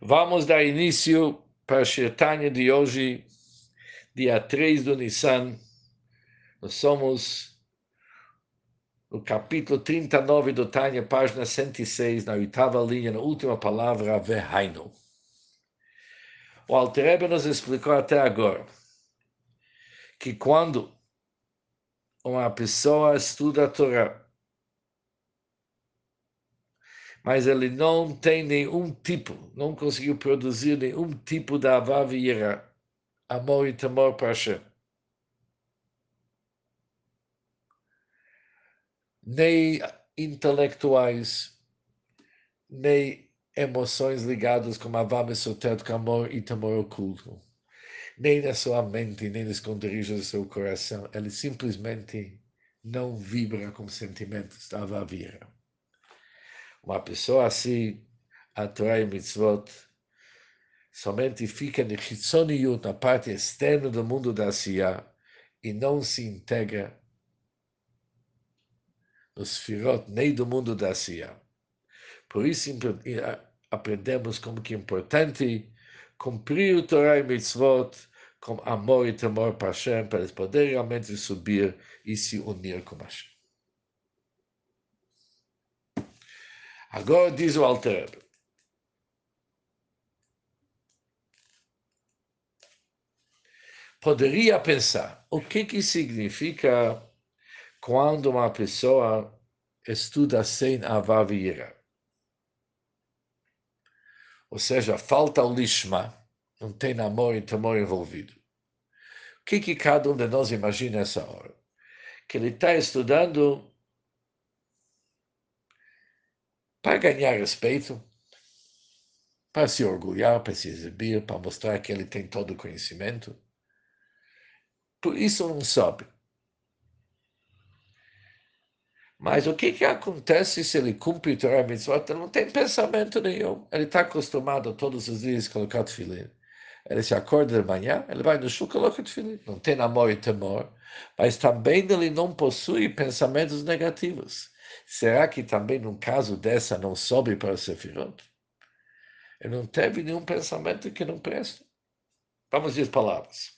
Vamos dar início para a Shirtanya de hoje, dia 3 do Nissan. Nós somos no capítulo 39 do Tânia, página 106, na oitava linha, na última palavra, Verhaino. O Alterebe nos explicou até agora que quando uma pessoa estuda a Torá, mas ele não tem nenhum tipo, não conseguiu produzir nenhum tipo de avav e amor e temor para Hashem. Nem intelectuais, nem emoções ligadas com avav esotérico, amor e temor oculto. Nem na sua mente, nem nos esconderijos do seu coração. Ele simplesmente não vibra com sentimentos da avav e uma pessoa assim atrai mitzvot, somente fica no Hitzoniut, na parte externa do mundo da Asiya, e não se integra nos firot, nem do mundo da Asiya. Por isso aprendemos como que é importante cumprir o Torah e mitzvot com amor e temor para Hashem, para eles poderem realmente subir e se unir com Hashem. Agora diz o Alter. Poderia pensar o que, que significa quando uma pessoa estuda sem avavira. Ou seja, falta o lishma, não tem amor e temor envolvido. O que, que cada um de nós imagina nessa hora? Que ele está estudando para ganhar respeito, para se orgulhar, para se exibir, para mostrar que ele tem todo o conhecimento. Por isso não sobe. Mas o que, que acontece se ele cumpre o Torah Mitzvot? Ele não tem pensamento nenhum. Ele está acostumado todos os dias a colocar tefilim. Ele se acorda de manhã, ele vai no chão e coloca tefilim. Não tem amor e temor. Mas também ele não possui pensamentos negativos. Será que também num caso dessa não sobe para o Sefirot? Ele não teve nenhum pensamento que não presta. Vamos dizer palavras.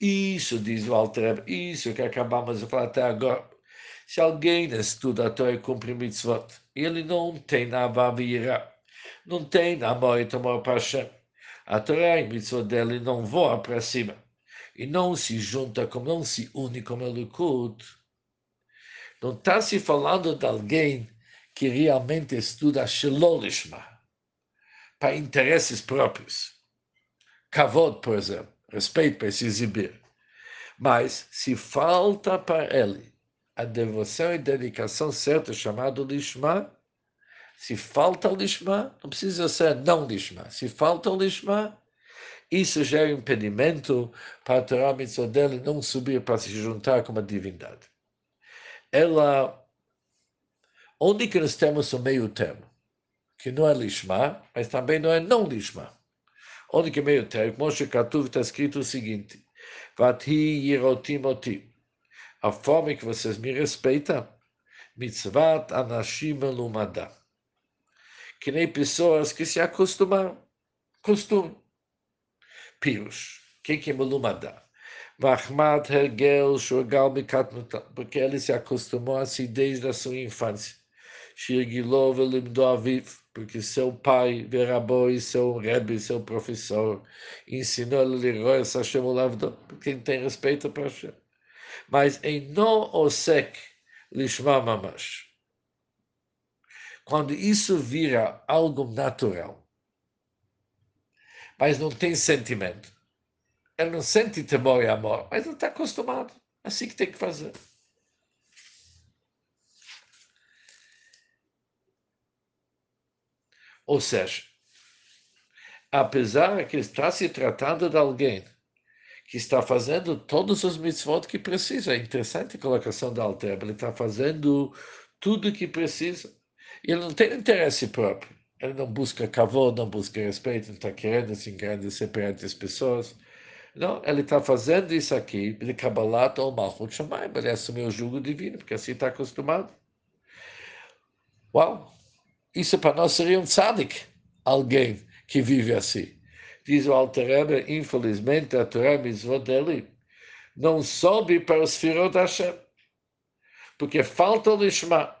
Isso, diz o Alter, isso que acabamos de falar até agora. Se alguém estuda a Torá e cumpre mitzvot, ele não tem avavira, não tem amor e para Hashem, a Torá e mitzvot dele não voa para cima e não se junta, como não se une como o Likud, não está se falando de alguém que realmente estuda Shelolishma, para interesses próprios. Kavod, por exemplo, respeito para se exibir. Mas se falta para ele a devoção e dedicação certa, chamado Lishma, se falta o Lishma, não precisa ser não Lishma. Se falta o Lishma, isso já é impedimento para a Torá Mitzvah dele não subir para se juntar com a divindade. Ela, onde que nós temos o meio termo? Que não é lishma, mas também não é não lishma. Onde que é meio termo? Moshe Katuv está escrito o seguinte, Vathi yirotim oti. A forma que vocês me respeitam, mitzvat anashim lumada. Que nem pessoas que se acostumaram. Costume. Pirush. O que é Melumada? Mahmad Hergel Shurgal Mikatnuta, porque ele se acostumou assim desde a sua infância. Shirgilov Limdo porque seu pai, Veraboi, seu Rebbe, seu professor, ensinou ele Leroy Hashem Olavdo, porque ele tem respeito para Hashem. Mas em no osek lishma mamash. Quando isso vira algo natural, mas não tem sentimento. Ele não sente temor e amor, mas não está acostumado. Assim que tem que fazer. Ou seja, apesar que está se tratando de alguém que está fazendo todos os mitzvot que precisa, é interessante a colocação da Alter, ele está fazendo tudo o que precisa. Ele não tem interesse próprio. Ele não busca kavod, não busca respeito, não está querendo se engrandecer perante as pessoas. Não, ele está fazendo isso aqui, de Kabbalat ou Malchut Shamayim, ele assumiu o jugo divino, porque assim está acostumado. Uau! Isso para nós seria um tzadik, alguém que vive assim. Diz o Alter infelizmente, a Torá Mitzvot dele não sobe para os da Hashem, porque falta o Lishma.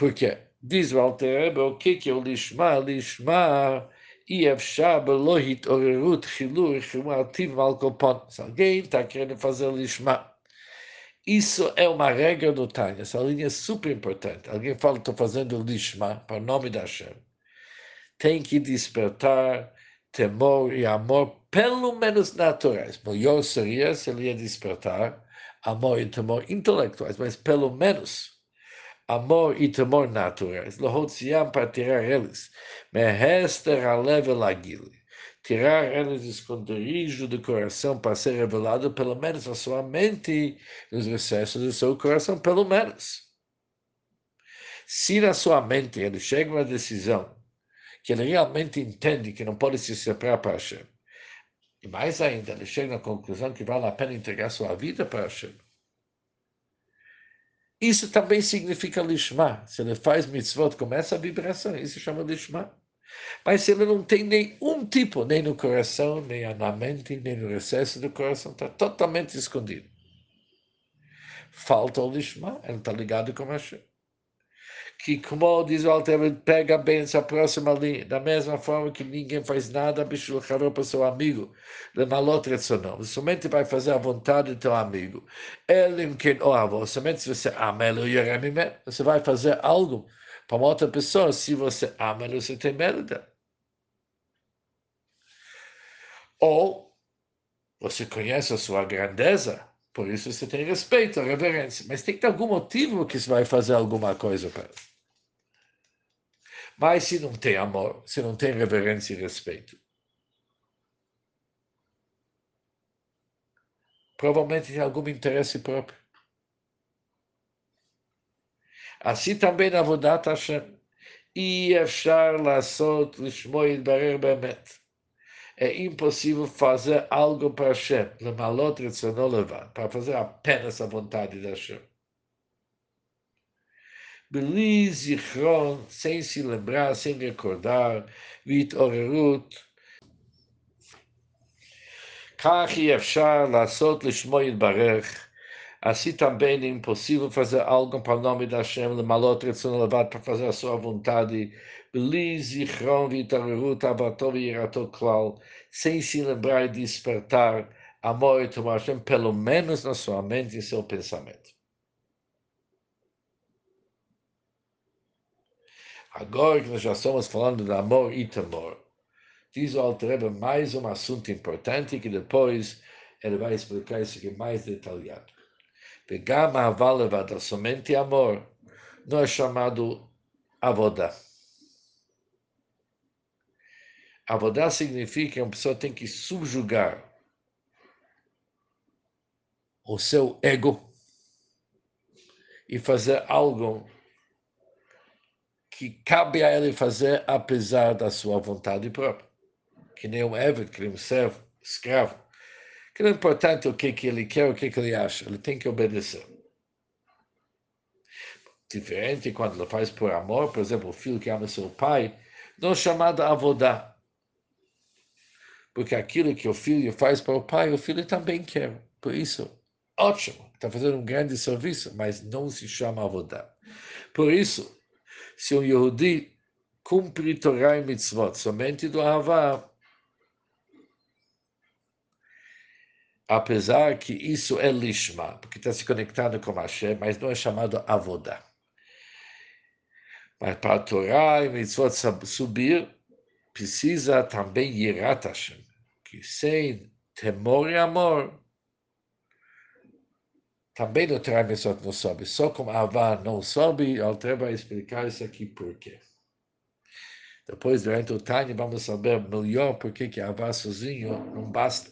Porque diz o Altereba o que, é o Lishma? Lishma se alguém está querendo fazer Lishma, isso é uma regra do Tânia, essa linha é super importante. Alguém fala, estou fazendo Lishma, para o nome da Hashem. Tem que despertar temor e amor, pelo menos naturais. Melhor seria se ele ia despertar amor e temor intelectuais, mas pelo menos amor e temor naturais, lohotziam para tirar eles, mehester alevel agile, tirar eles do esconderijo do coração para ser revelado pelo menos na sua mente, nos recessos do seu coração, pelo menos. Se na sua mente ele chega a uma decisão que ele realmente entende que não pode se separar para Hashem, e mais ainda, ele chega na conclusão que vale a pena entregar sua vida para Hashem, isso também significa lishma. Se ele faz mitzvot com essa vibração, isso chama lishma. Mas se ele não tem nenhum tipo, nem no coração, nem na mente, nem no recesso do coração, está totalmente escondido. Falta o lishma, ele está ligado com Hashem que, como diz o Alter, pega bem essa próxima linha, da mesma forma que ninguém faz nada para seu amigo, de malot retzonom. Somente vai fazer a vontade do teu amigo. Elim quem o avô, somente se você ama ele, você vai fazer algo para uma outra pessoa, se você ama ele, você tem dele. Ou você conhece a sua grandeza, por isso você tem respeito, reverência. Mas tem que ter algum motivo que você vai fazer alguma coisa para ele. Mas se não tem amor, se não tem reverência e respeito, provavelmente tem algum interesse próprio. Assim também na Vodat Hashem. E achar laçot lishmoid barer bemet. É impossível fazer algo para Hashem, lemalot retzono levar, para fazer apenas a vontade de Hashem. בלי זיכרון, sem se lembrar, sem recordar, והתעוררות. כך אי אפשר לעשות לשמו יתברך. Assim também é impossível fazer algo para o nome da Hashem, למלות רצון לבד, para fazer a sua vontade, בלי זיכרון והתעוררות, אהבתו ויראתו כלל, sem se lembrar e despertar amor e temor Hashem, pelo menos na sua mente e seu pensamento. Agora que nós já estamos falando de amor e temor, diz o Altreba mais um assunto importante que depois ele vai explicar isso aqui mais detalhado. Pegar a levada somente amor não é chamado avodá. Avodá significa que uma pessoa tem que subjugar o seu ego e fazer algo que cabe a ele fazer apesar da sua vontade própria. Que nem um Eved, que nem um servo, escravo. Que não é importante o que, que ele quer, o que, que ele acha, ele tem que obedecer. Diferente quando ele faz por amor, por exemplo, o filho que ama seu pai, não é chamado avodá. Porque aquilo que o filho faz para o pai, o filho também quer. Por isso, ótimo, está fazendo um grande serviço, mas não se chama avodá. Por isso, se um Yehudi cumpre Torah e Mitzvot somente do Ahavá, apesar que isso é lishma, porque está se conectado com Hashem, mas não é chamado Avodah. Mas para a e Mitzvot subir, precisa também Yirat Hashem, que sem temor e amor, também no Travessot não sobe. Só como Avá não sobe, Alter vai explicar isso aqui por quê. Depois, durante o Tânia, vamos saber melhor por que, que Avá sozinho não basta.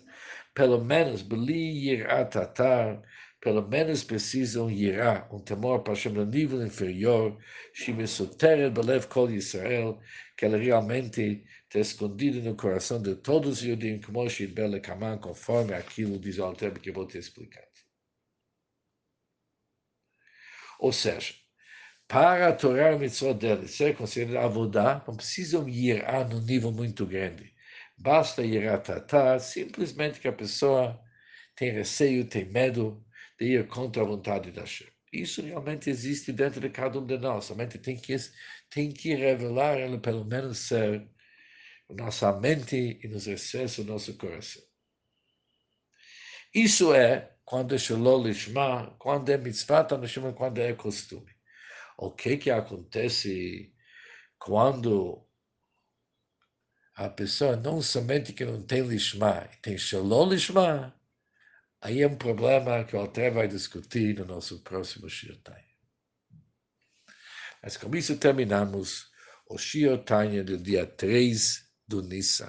Pelo menos, Beli Yiratatar, pelo menos precisa um Yirá, um temor para Hashem no nível inferior, Shimesuteret Belev Kol Yisrael, que ele realmente está escondido no coração de todos os judeus, como Shidbele Kaman, conforme aquilo diz o Alter que eu vou te explicar. Ou seja, para a Torá e dele ser considerado avodá, não precisam ir a num nível muito grande. Basta ir a tratar simplesmente que a pessoa tem receio, tem medo de ir contra a vontade da Hashem. Isso realmente existe dentro de cada um de nós. Somente tem que, tem que revelar ele, pelo menos ser nossa mente e nos excessos do nosso coração. Isso é quando é shalom lishma, quando é mitzvah, quando é costume o que que acontece quando a pessoa não somente que não tem lishma, tem shalom lishma, aí é um problema que o Alter vai discutir no nosso próximo Shiotai. Mas com isso terminamos o Shiotai do dia 3 do Nissan.